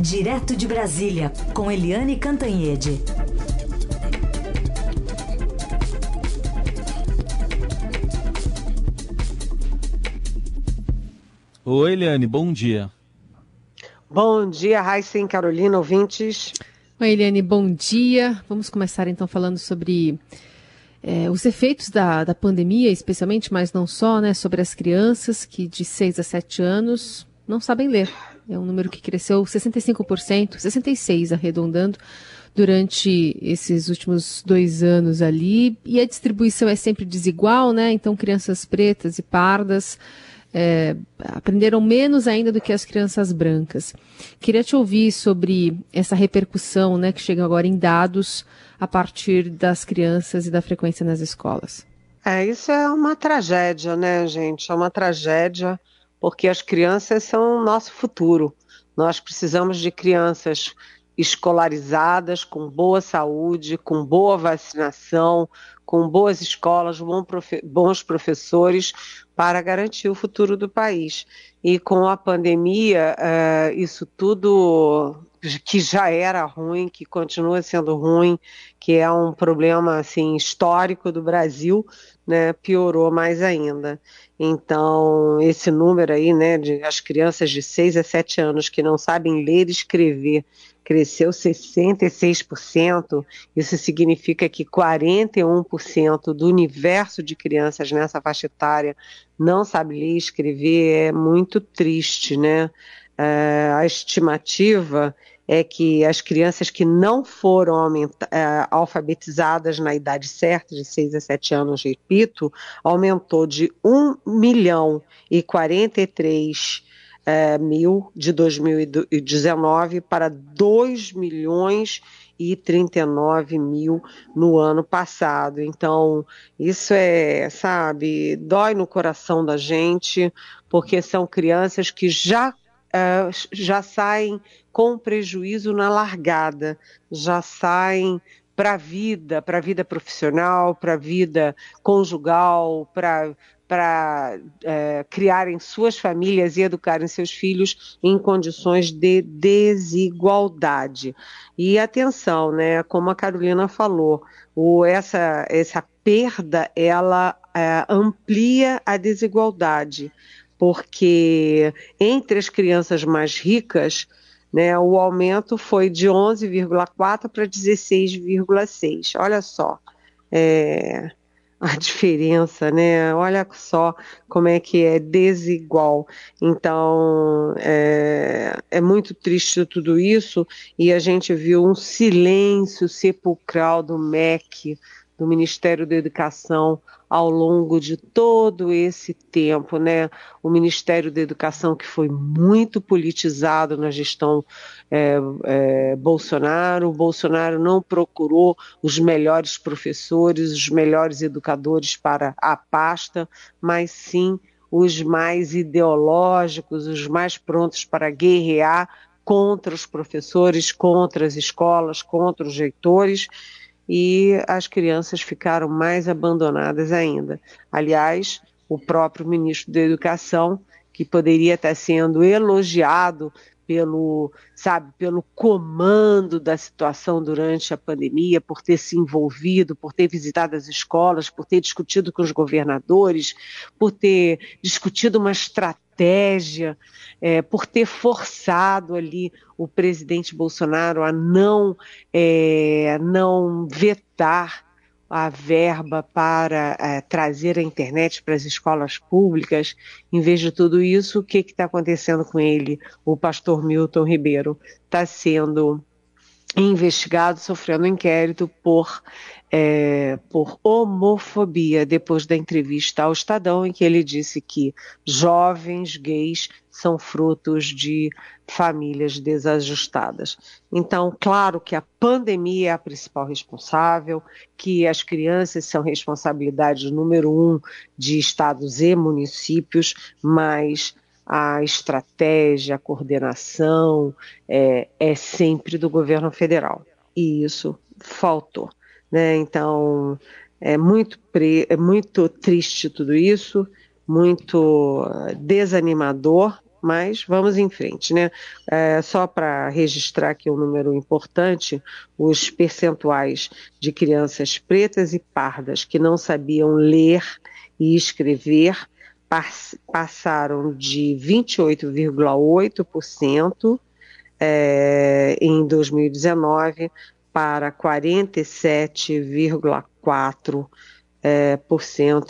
Direto de Brasília, com Eliane Cantanhede. Oi, Eliane, bom dia. Bom dia, Raíssen, Carolina, ouvintes. Oi, Eliane, bom dia. Vamos começar então falando sobre é, os efeitos da, da pandemia, especialmente, mas não só, né, sobre as crianças que de 6 a 7 anos não sabem ler. É um número que cresceu 65%, 66% arredondando, durante esses últimos dois anos ali. E a distribuição é sempre desigual, né? Então, crianças pretas e pardas é, aprenderam menos ainda do que as crianças brancas. Queria te ouvir sobre essa repercussão, né, que chega agora em dados a partir das crianças e da frequência nas escolas. É, isso é uma tragédia, né, gente? É uma tragédia porque as crianças são o nosso futuro. Nós precisamos de crianças escolarizadas, com boa saúde, com boa vacinação, com boas escolas, bons professores, para garantir o futuro do país. E com a pandemia, uh, isso tudo que já era ruim, que continua sendo ruim, que é um problema assim histórico do Brasil, né, piorou mais ainda. Então, esse número aí, né, de as crianças de 6 a 7 anos que não sabem ler e escrever, cresceu 66%. Isso significa que 41% do universo de crianças nessa faixa etária não sabe ler e escrever. É muito triste, né? É, a estimativa é que as crianças que não foram é, alfabetizadas na idade certa, de 6 a 7 anos, repito, aumentou de 1 milhão e 43 é, mil de 2019 para 2 milhões e 39 mil no ano passado. Então, isso é, sabe, dói no coração da gente, porque são crianças que já uh, já saem com prejuízo na largada, já saem para a vida, para a vida profissional, para a vida conjugal, para é, criarem suas famílias e educarem seus filhos em condições de desigualdade. E atenção, né? Como a Carolina falou, o, essa, essa perda ela é, amplia a desigualdade porque entre as crianças mais ricas, né, o aumento foi de 11,4 para 16,6. Olha só, é, a diferença, né? Olha só como é que é desigual. Então, é, é, muito triste tudo isso e a gente viu um silêncio sepulcral do MEC, do Ministério da Educação, ao longo de todo esse tempo, né? O Ministério da Educação que foi muito politizado na gestão é, é, Bolsonaro, o Bolsonaro não procurou os melhores professores, os melhores educadores para a pasta, mas sim os mais ideológicos, os mais prontos para guerrear contra os professores, contra as escolas, contra os reitores e as crianças ficaram mais abandonadas ainda. Aliás, o próprio ministro da Educação, que poderia estar sendo elogiado pelo, sabe, pelo comando da situação durante a pandemia, por ter se envolvido, por ter visitado as escolas, por ter discutido com os governadores, por ter discutido uma estratégia é, por ter forçado ali o presidente Bolsonaro a não, é, não vetar a verba para é, trazer a internet para as escolas públicas. Em vez de tudo isso, o que está acontecendo com ele? O pastor Milton Ribeiro está sendo investigado, sofrendo inquérito por é, por homofobia depois da entrevista ao Estadão, em que ele disse que jovens gays são frutos de famílias desajustadas. Então, claro que a pandemia é a principal responsável, que as crianças são responsabilidade número um de estados e municípios, mas a estratégia, a coordenação é, é sempre do governo federal. E isso faltou. Né? Então, é muito, é muito triste tudo isso, muito desanimador, mas vamos em frente, né? É, só para registrar aqui um número importante, os percentuais de crianças pretas e pardas que não sabiam ler e escrever passaram de 28,8% é, em 2019 para 47,4% é,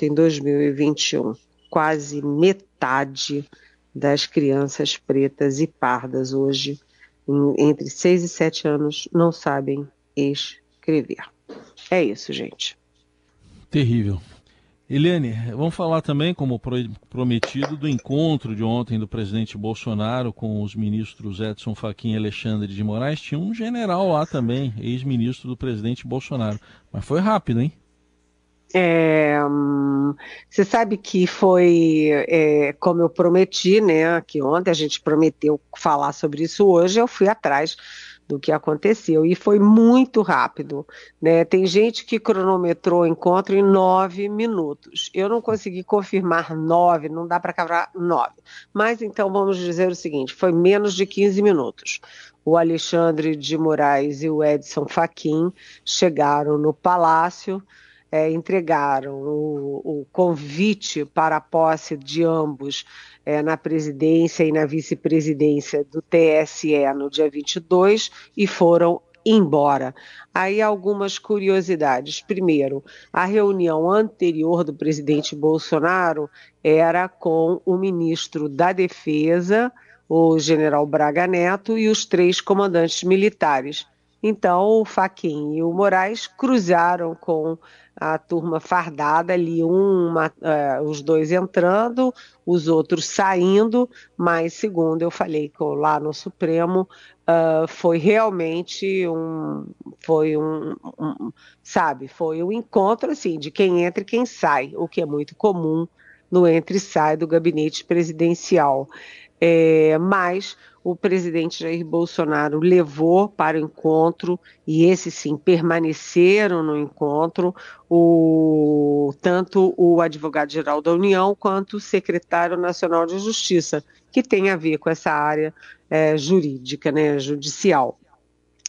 em 2021. Quase metade das crianças pretas e pardas hoje, em, entre 6 e 7 anos, não sabem escrever. É isso, gente. Terrível. Eliane, vamos falar também, como prometido, do encontro de ontem do presidente Bolsonaro com os ministros Edson Fachin e Alexandre de Moraes. Tinha um general lá também, ex-ministro do presidente Bolsonaro. Mas foi rápido, hein? É, você sabe que foi, é, como eu prometi, né, que ontem a gente prometeu falar sobre isso hoje, eu fui atrás do que aconteceu e foi muito rápido, né? Tem gente que cronometrou o encontro em nove minutos. Eu não consegui confirmar nove, não dá para cavrar nove. Mas então vamos dizer o seguinte: foi menos de 15 minutos. O Alexandre de Moraes e o Edson Fachin chegaram no palácio. É, entregaram o, o, convite para a posse de ambos é, na presidência e na vice-presidência do TSE no dia 22 e foram embora. Aí algumas curiosidades. Primeiro, a reunião anterior do presidente Bolsonaro era com o ministro da Defesa, o general Braga Neto, e os três comandantes militares. Então, o Faquin e o Moraes cruzaram com a turma fardada ali, uma, uh, os dois entrando, os outros saindo, mas segundo eu falei lá no Supremo, uh, foi realmente um, foi um, um, sabe, foi um encontro assim de quem entra e quem sai, o que é muito comum no entra e sai do gabinete presidencial. É, mas o presidente Jair Bolsonaro levou para o encontro, e esses sim permaneceram no encontro, o, tanto o advogado-geral da União quanto o secretário nacional de Justiça, que tem a ver com essa área é, jurídica, né, judicial.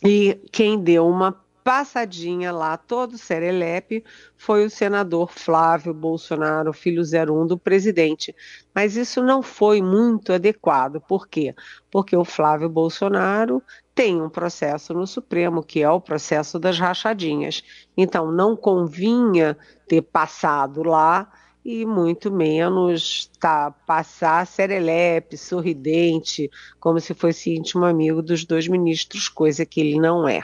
E quem deu uma passadinha lá, todo serelepe, foi o senador Flávio Bolsonaro, filho 01 do presidente. Mas isso não foi muito adequado. Por quê? Porque o Flávio Bolsonaro tem um processo no Supremo, que é o processo das rachadinhas. Então, não convinha ter passado lá e muito menos tá, passar serelepe, sorridente, como se fosse íntimo amigo dos dois ministros, coisa que ele não é.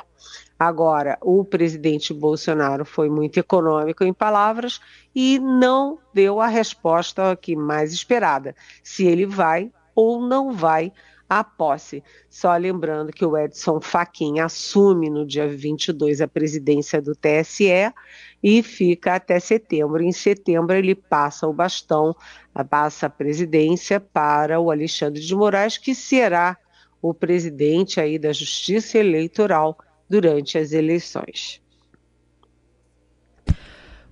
Agora, o presidente Bolsonaro foi muito econômico em palavras e não deu a resposta que mais esperada, se ele vai ou não vai à posse. Só lembrando que o Edson Fachin assume no dia 22 a presidência do TSE e fica até setembro. Em setembro ele passa o bastão, passa a presidência para o Alexandre de Moraes, que será o presidente aí da Justiça Eleitoral durante as eleições.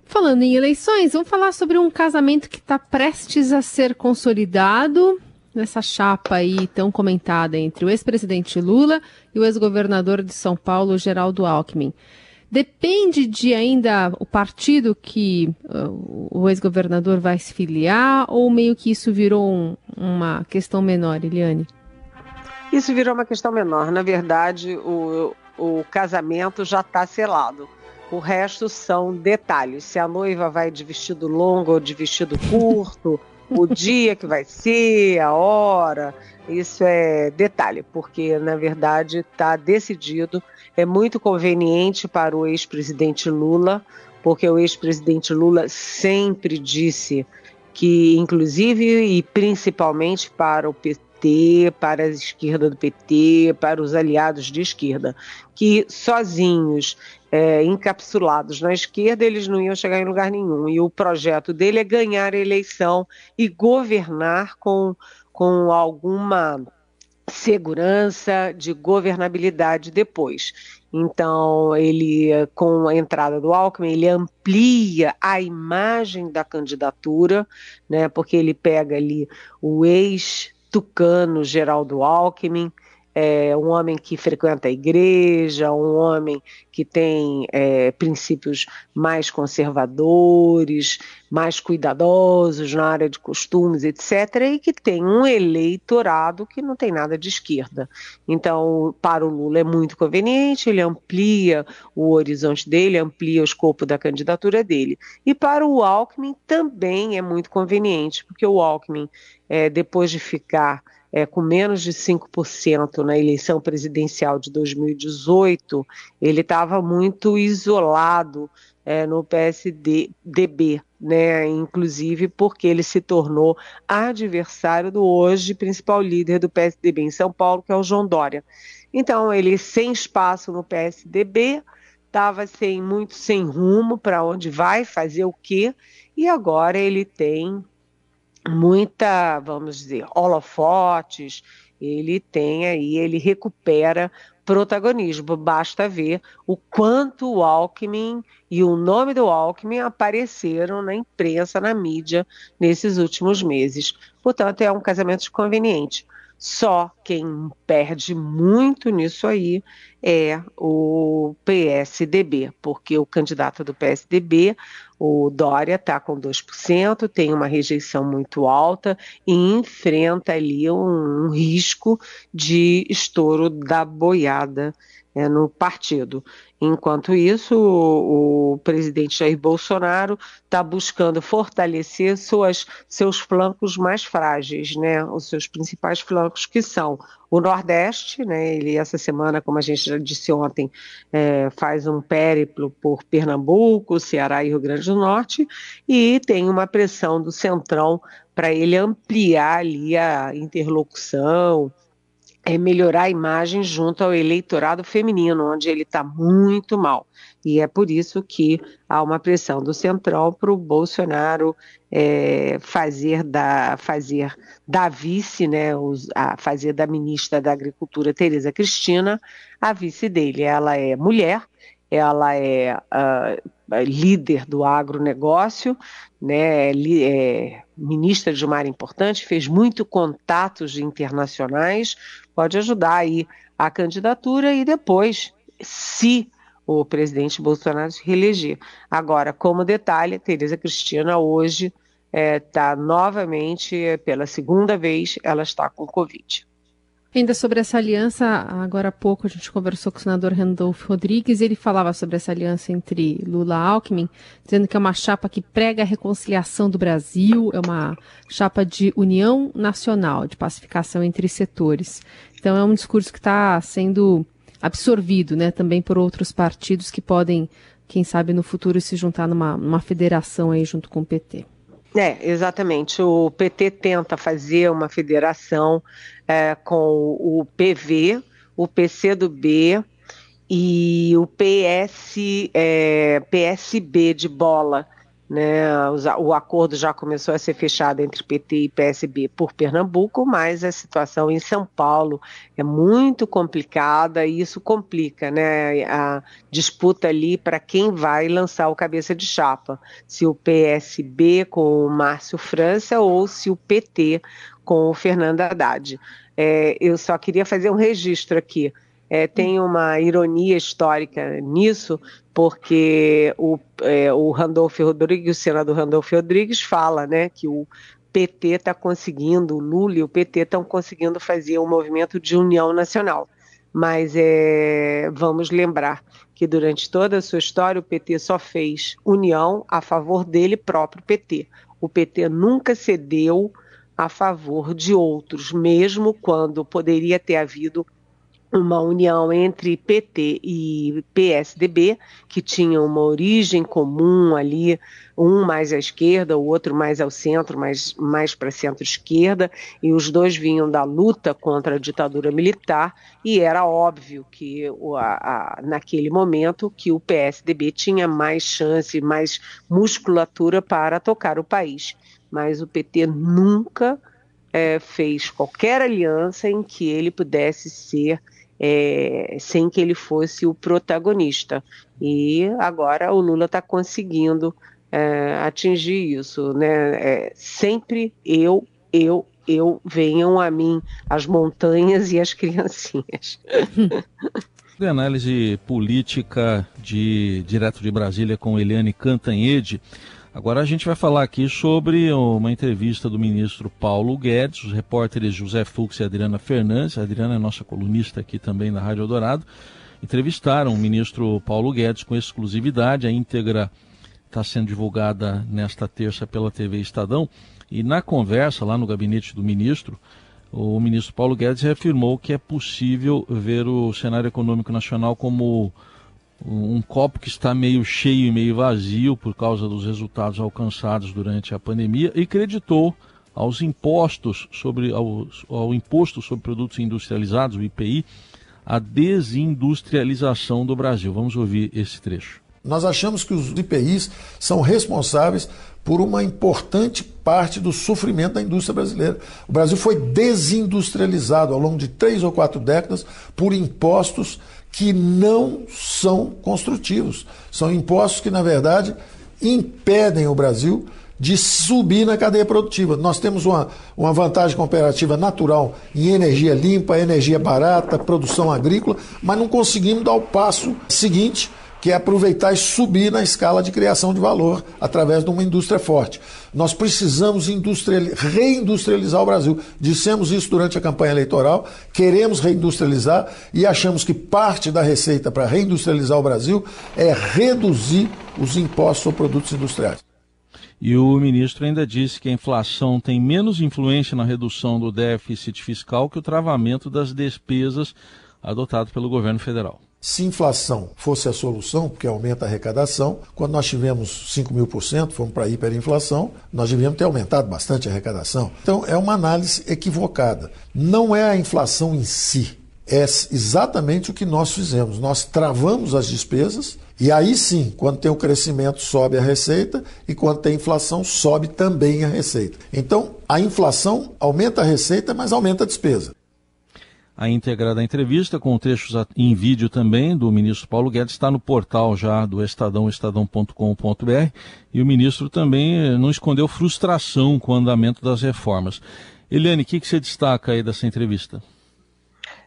Falando em eleições, vamos falar sobre um casamento que está prestes a ser consolidado nessa chapa aí tão comentada entre o ex-presidente Lula e o ex-governador de São Paulo, Geraldo Alckmin. Depende de ainda o partido que uh, o ex-governador vai se filiar ou meio que isso virou um, uma questão menor, Eliane? Isso virou uma questão menor. Na verdade, o, o casamento já está selado. O resto são detalhes. Se a noiva vai de vestido longo ou de vestido curto, o dia que vai ser, a hora, isso é detalhe, porque na verdade está decidido. É muito conveniente para o ex-presidente Lula, porque o ex-presidente Lula sempre disse que, inclusive e principalmente para o PT, para a esquerda do PT, para os aliados de esquerda, que sozinhos, é, encapsulados na esquerda, eles não iam chegar em lugar nenhum. E o projeto dele é ganhar a eleição e governar com, com alguma segurança de governabilidade depois. Então, ele, com a entrada do Alckmin, ele amplia a imagem da candidatura, né, porque ele pega ali o ex tucano Geraldo Alckmin, é, um homem que frequenta a igreja, um homem que tem é, princípios mais conservadores, mais cuidadosos na área de costumes, etc., e que tem um eleitorado que não tem nada de esquerda. Então, para o Lula é muito conveniente, ele amplia o horizonte dele, amplia o escopo da candidatura dele. E para o Alckmin também é muito conveniente, porque o Alckmin, é, depois de ficar é, com menos de 5% na eleição presidencial de 2018, ele estava muito isolado é, no PSDB, né? inclusive porque ele se tornou adversário do hoje principal líder do PSDB em São Paulo, que é o João Dória. Então, ele sem espaço no PSDB, estava sem muito sem rumo para onde vai, fazer o quê, e agora ele tem muita, vamos dizer, holofotes, ele tem aí, ele recupera protagonismo. Basta ver o quanto o Alckmin e o nome do Alckmin apareceram na imprensa, na mídia, nesses últimos meses. Portanto, é um casamento conveniente. Só quem perde muito nisso aí é o PSDB, porque o candidato do PSDB, o Dória, está com 2%, tem uma rejeição muito alta e enfrenta ali um, um risco de estouro da boiada é, no partido. Enquanto isso, o, o presidente Jair Bolsonaro está buscando fortalecer suas, seus flancos mais frágeis, né? os seus principais flancos, que são o Nordeste, né? ele essa semana, como a gente já disse ontem, é, faz um périplo por Pernambuco, Ceará e Rio Grande do Norte, e tem uma pressão do Centrão para ele ampliar ali a interlocução, é melhorar a imagem junto ao eleitorado feminino, onde ele está muito mal. E é por isso que há uma pressão do Central para o Bolsonaro é, fazer, da, fazer da vice, né, os, a, fazer da ministra da Agricultura, Tereza Cristina, a vice dele. Ela é mulher, ela é uh, líder do agronegócio, né, é ministra de uma área importante, fez muito contatos internacionais, pode ajudar aí a candidatura e depois, se o presidente Bolsonaro se reeleger. Agora, como detalhe, Tereza Cristina hoje está é, novamente, pela segunda vez, ela está com Covid. Ainda sobre essa aliança, agora há pouco a gente conversou com o senador Randolfo Rodrigues, ele falava sobre essa aliança entre Lula e Alckmin, dizendo que é uma chapa que prega a reconciliação do Brasil, é uma chapa de união nacional, de pacificação entre setores. Então é um discurso que está sendo absorvido né, também por outros partidos que podem, quem sabe, no futuro se juntar numa, numa federação aí junto com o PT. É, exatamente. O PT tenta fazer uma federação é, com o PV, o PCdoB e o PS, é, PSB de bola, né, o acordo já começou a ser fechado entre PT e PSB por Pernambuco, mas a situação em São Paulo é muito complicada e isso complica né, a disputa ali para quem vai lançar o cabeça de chapa, se o PSB com o Márcio França ou se o PT com o Fernando Haddad. É, eu só queria fazer um registro aqui. É, tem uma ironia histórica nisso, porque o, é, o Randolfo Rodrigues, o senador Randolfo Rodrigues, fala né, que o PT está conseguindo, o Lula e o PT estão conseguindo fazer um movimento de união nacional. Mas é, vamos lembrar que durante toda a sua história o PT só fez união a favor dele próprio PT. O PT nunca cedeu a favor de outros, mesmo quando poderia ter havido uma união entre PT e PSDB, que tinham uma origem comum ali, um mais à esquerda, o outro mais ao centro, mais, mais para centro-esquerda, e os dois vinham da luta contra a ditadura militar, e era óbvio que a, a, naquele momento que o PSDB tinha mais chance, mais musculatura para tocar o país. Mas o PT nunca é, fez qualquer aliança em que ele pudesse ser é, sem que ele fosse o protagonista. E agora o Lula está conseguindo é, atingir isso, né? É, sempre eu, eu, eu venham a mim as montanhas e as criancinhas. de análise política de direto de Brasília com Eliane Cantanhede. Agora a gente vai falar aqui sobre uma entrevista do ministro Paulo Guedes, os repórteres José Fux e Adriana Fernandes. A Adriana é nossa colunista aqui também na Rádio Eldorado. Entrevistaram o ministro Paulo Guedes com exclusividade. A íntegra está sendo divulgada nesta terça pela TV Estadão. E na conversa lá no gabinete do ministro, o ministro Paulo Guedes reafirmou que é possível ver o cenário econômico nacional como um copo que está meio cheio e meio vazio por causa dos resultados alcançados durante a pandemia e creditou aos impostos sobre ao, ao imposto sobre produtos industrializados, o IPI, a desindustrialização do Brasil. Vamos ouvir esse trecho. Nós achamos que os IPIs são responsáveis por uma importante parte do sofrimento da indústria brasileira. O Brasil foi desindustrializado ao longo de três ou quatro décadas por impostos que não são construtivos. São impostos que, na verdade, impedem o Brasil de subir na cadeia produtiva. Nós temos uma, uma vantagem comparativa natural em energia limpa, energia barata, produção agrícola, mas não conseguimos dar o passo seguinte que é aproveitar e subir na escala de criação de valor através de uma indústria forte. Nós precisamos reindustrializar o Brasil. Dissemos isso durante a campanha eleitoral, queremos reindustrializar e achamos que parte da receita para reindustrializar o Brasil é reduzir os impostos sobre produtos industriais. E o ministro ainda disse que a inflação tem menos influência na redução do déficit fiscal que o travamento das despesas adotado pelo governo federal. Se inflação fosse a solução, porque aumenta a arrecadação, quando nós tivemos 5 mil por cento, fomos para a hiperinflação, nós devíamos ter aumentado bastante a arrecadação. Então, é uma análise equivocada. Não é a inflação em si, é exatamente o que nós fizemos. Nós travamos as despesas e aí sim, quando tem o crescimento, sobe a receita e quando tem inflação, sobe também a receita. Então, a inflação aumenta a receita, mas aumenta a despesa a íntegra da entrevista, com trechos em vídeo também do ministro Paulo Guedes, está no portal já do Estadão, estadão.com.br, e o ministro também eh, não escondeu frustração com o andamento das reformas. Eliane, o que, que você destaca aí dessa entrevista?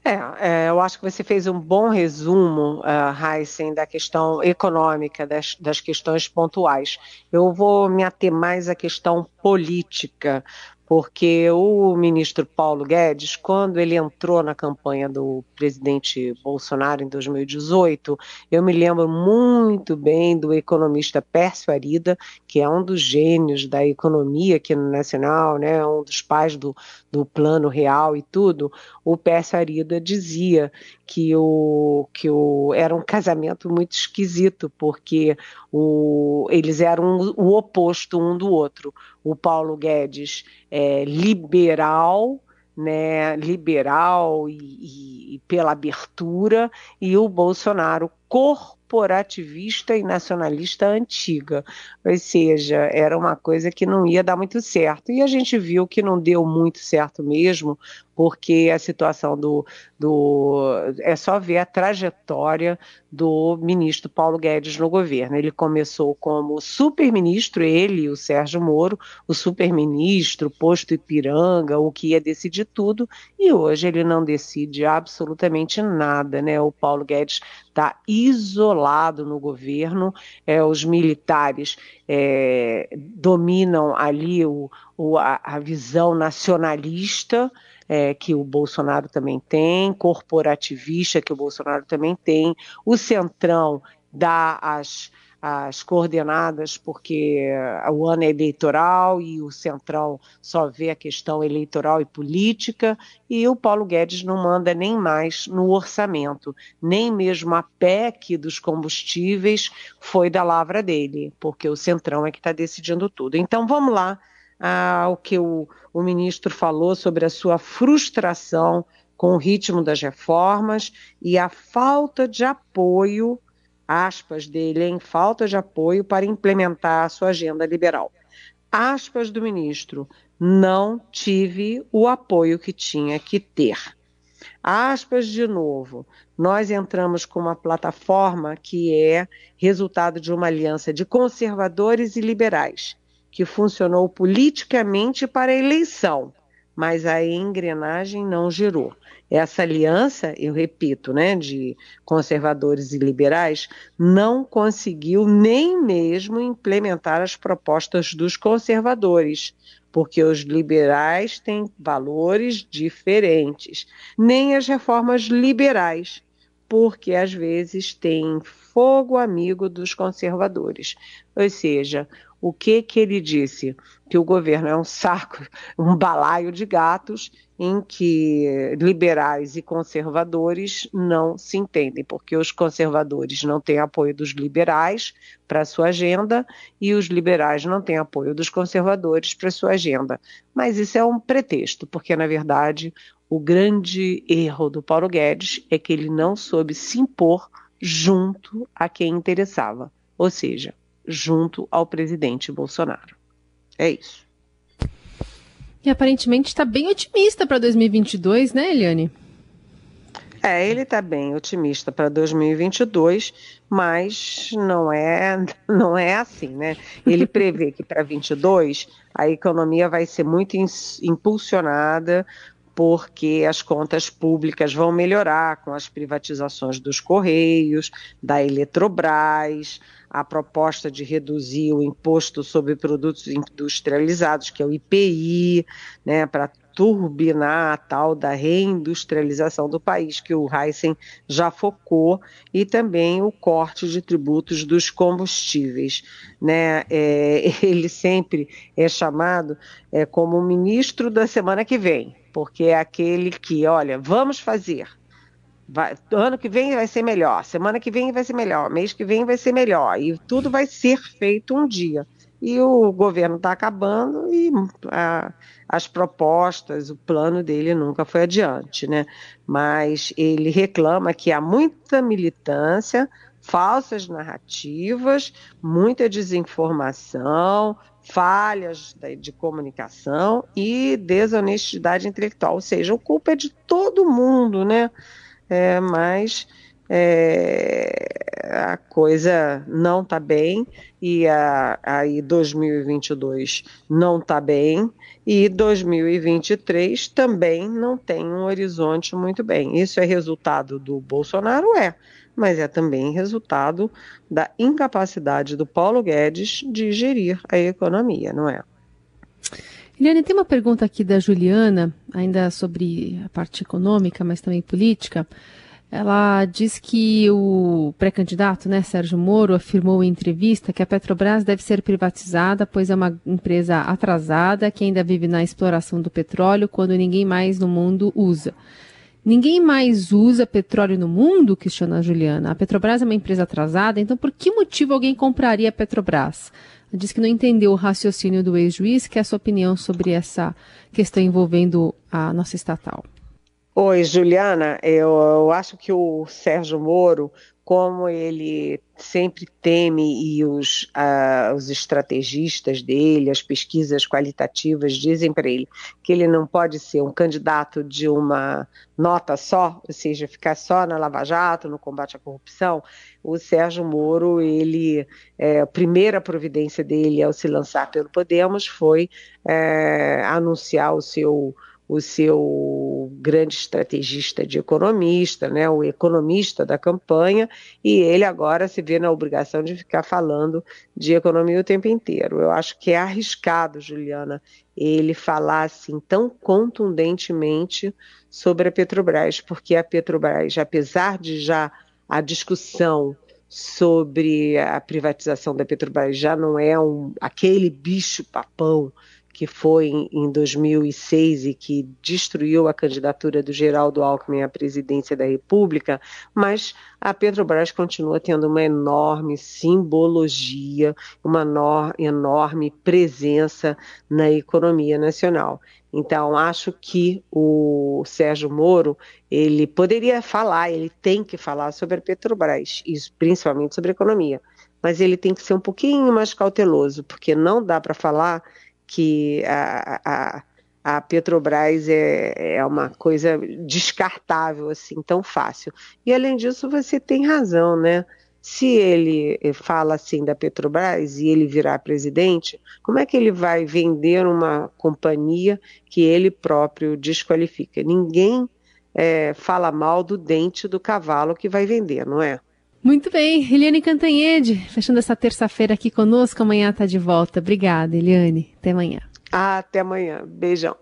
É, é, eu acho que você fez um bom resumo, uh, Heisen, da questão econômica, das, das questões pontuais. Eu vou me ater mais à questão política, porque o ministro Paulo Guedes, quando ele entrou na campanha do presidente Bolsonaro em 2018, eu me lembro muito bem do economista Pércio Arida, que é um dos gênios da economia aqui no Nacional, né, um dos pais do, do plano real e tudo. O Pércio Arida dizia que, o, que o, era um casamento muito esquisito, porque o, eles eram o oposto um do outro. O Paulo Guedes é liberal, né, liberal e, e, e, pela abertura, e o Bolsonaro corporativista e nacionalista antiga. Ou seja, era uma coisa que não ia dar muito certo. E a gente viu que não deu muito certo mesmo, porque a situação do, do. É só ver a trajetória do ministro Paulo Guedes no governo. Ele começou como super-ministro, ele, o Sérgio Moro, o super-ministro, posto Ipiranga, o que ia decidir tudo, e hoje ele não decide absolutamente nada, né? O Paulo Guedes está isolado no governo, é, os militares é, dominam ali o, o a, a visão nacionalista é, que o Bolsonaro também tem, corporativista que o Bolsonaro também tem, o Centrão dá as, as coordenadas, porque o ano é eleitoral e o Centrão só vê a questão eleitoral e política, e o Paulo Guedes não manda nem mais no orçamento, nem mesmo a PEC dos combustíveis foi da lavra dele, porque o Centrão é que está decidindo tudo. Então vamos lá ao que o, o ministro falou sobre a sua frustração com o ritmo das reformas e a falta de apoio, aspas dele, em falta de apoio para implementar a sua agenda liberal. Aspas do ministro, não tive o apoio que tinha que ter. Aspas de novo, nós entramos com uma plataforma que é resultado de uma aliança de conservadores e liberais que funcionou politicamente para a eleição, mas a engrenagem não girou. Essa aliança, eu repito, né, de conservadores e liberais, não conseguiu nem mesmo implementar as propostas dos conservadores, porque os liberais têm valores diferentes, nem as reformas liberais, porque às vezes têm fogo amigo dos conservadores. Ou seja, o que que ele disse? Que o governo é um saco, um balaio de gatos em que liberais e conservadores não se entendem, porque os conservadores não têm apoio dos liberais para sua agenda e os liberais não têm apoio dos conservadores para sua agenda. Mas isso é um pretexto, porque na verdade o grande erro do Paulo Guedes é que ele não soube se impor junto a quem interessava, ou seja, junto ao presidente Bolsonaro. É isso. E aparentemente está bem otimista para 2022, né, Eliane? É, ele está bem otimista para 2022, mas não é, não é assim, né? Ele prevê que para 2022 a economia vai ser muito impulsionada porque as contas públicas vão melhorar com as privatizações dos Correios, da Eletrobras, a proposta de reduzir o imposto sobre produtos industrializados, que é o IPI, né, para turbinar a tal da reindustrialização do país, que o Heisen já focou, e também o corte de tributos dos combustíveis. Né? É, ele sempre é chamado é, como ministro da semana que vem porque é aquele que, olha, vamos fazer. Vai, ano que vem vai ser melhor, semana que vem vai ser melhor, mês que vem vai ser melhor, e tudo vai ser feito um dia. E o governo está acabando e a, as propostas, o plano dele nunca foi adiante, né? Mas ele reclama que há muita militância, falsas narrativas, muita desinformação, falhas de comunicação e desonestidade intelectual, ou seja, a culpa é de todo mundo, né? É, mas é, a coisa não está bem e a, aí 2022 não está bem e 2023 também não tem um horizonte muito bem. Isso é resultado do Bolsonaro? É mas é também resultado da incapacidade do Paulo Guedes de gerir a economia, não é? Eliane, tem uma pergunta aqui da Juliana, ainda sobre a parte econômica, mas também política. Ela diz que o pré-candidato, né, Sérgio Moro, afirmou em entrevista que a Petrobras deve ser privatizada, pois é uma empresa atrasada que ainda vive na exploração do petróleo quando ninguém mais no mundo usa. Ninguém mais usa petróleo no mundo, questiona a Juliana. A Petrobras é uma empresa atrasada, então por que motivo alguém compraria a Petrobras? Ela diz que não entendeu o raciocínio do ex-juiz, que é a sua opinião sobre essa questão envolvendo a nossa estatal. Oi, Juliana. Eu, eu acho que o Sérgio Moro como ele sempre teme e os, uh, os estrategistas dele, as pesquisas qualitativas dizem para ele que ele não pode ser um candidato de uma nota só, ou seja, ficar só na Lava Jato, no combate à corrupção. O Sérgio Moro, ele, é, a primeira providência dele ao se lançar pelo Podemos foi é, anunciar o seu o seu grande estrategista de economista, né, o economista da campanha, e ele agora se vê na obrigação de ficar falando de economia o tempo inteiro. Eu acho que é arriscado, Juliana, ele falar assim tão contundentemente sobre a Petrobras, porque a Petrobras, apesar de já a discussão sobre a privatização da Petrobras já não é um, aquele bicho papão que foi em 2006 e que destruiu a candidatura do Geraldo Alckmin à presidência da República, mas a Petrobras continua tendo uma enorme simbologia, uma enorme presença na economia nacional. Então, acho que o Sérgio Moro, ele poderia falar, ele tem que falar sobre a Petrobras, isso, principalmente sobre a economia, mas ele tem que ser um pouquinho mais cauteloso, porque não dá para falar que a, a, a Petrobras é, é uma coisa descartável assim tão fácil. E além disso, você tem razão, né? Se ele eh, fala assim da Petrobras e ele virar presidente, como é que ele vai vender uma companhia que ele próprio desqualifica? Ninguém é, fala mal do dente do cavalo que vai vender, não é? Muito bem, Eliane Cantanhede, fechando essa terça-feira aqui conosco, amanhã está de volta. Obrigada, Eliane. Até amanhã. Até amanhã. Beijão.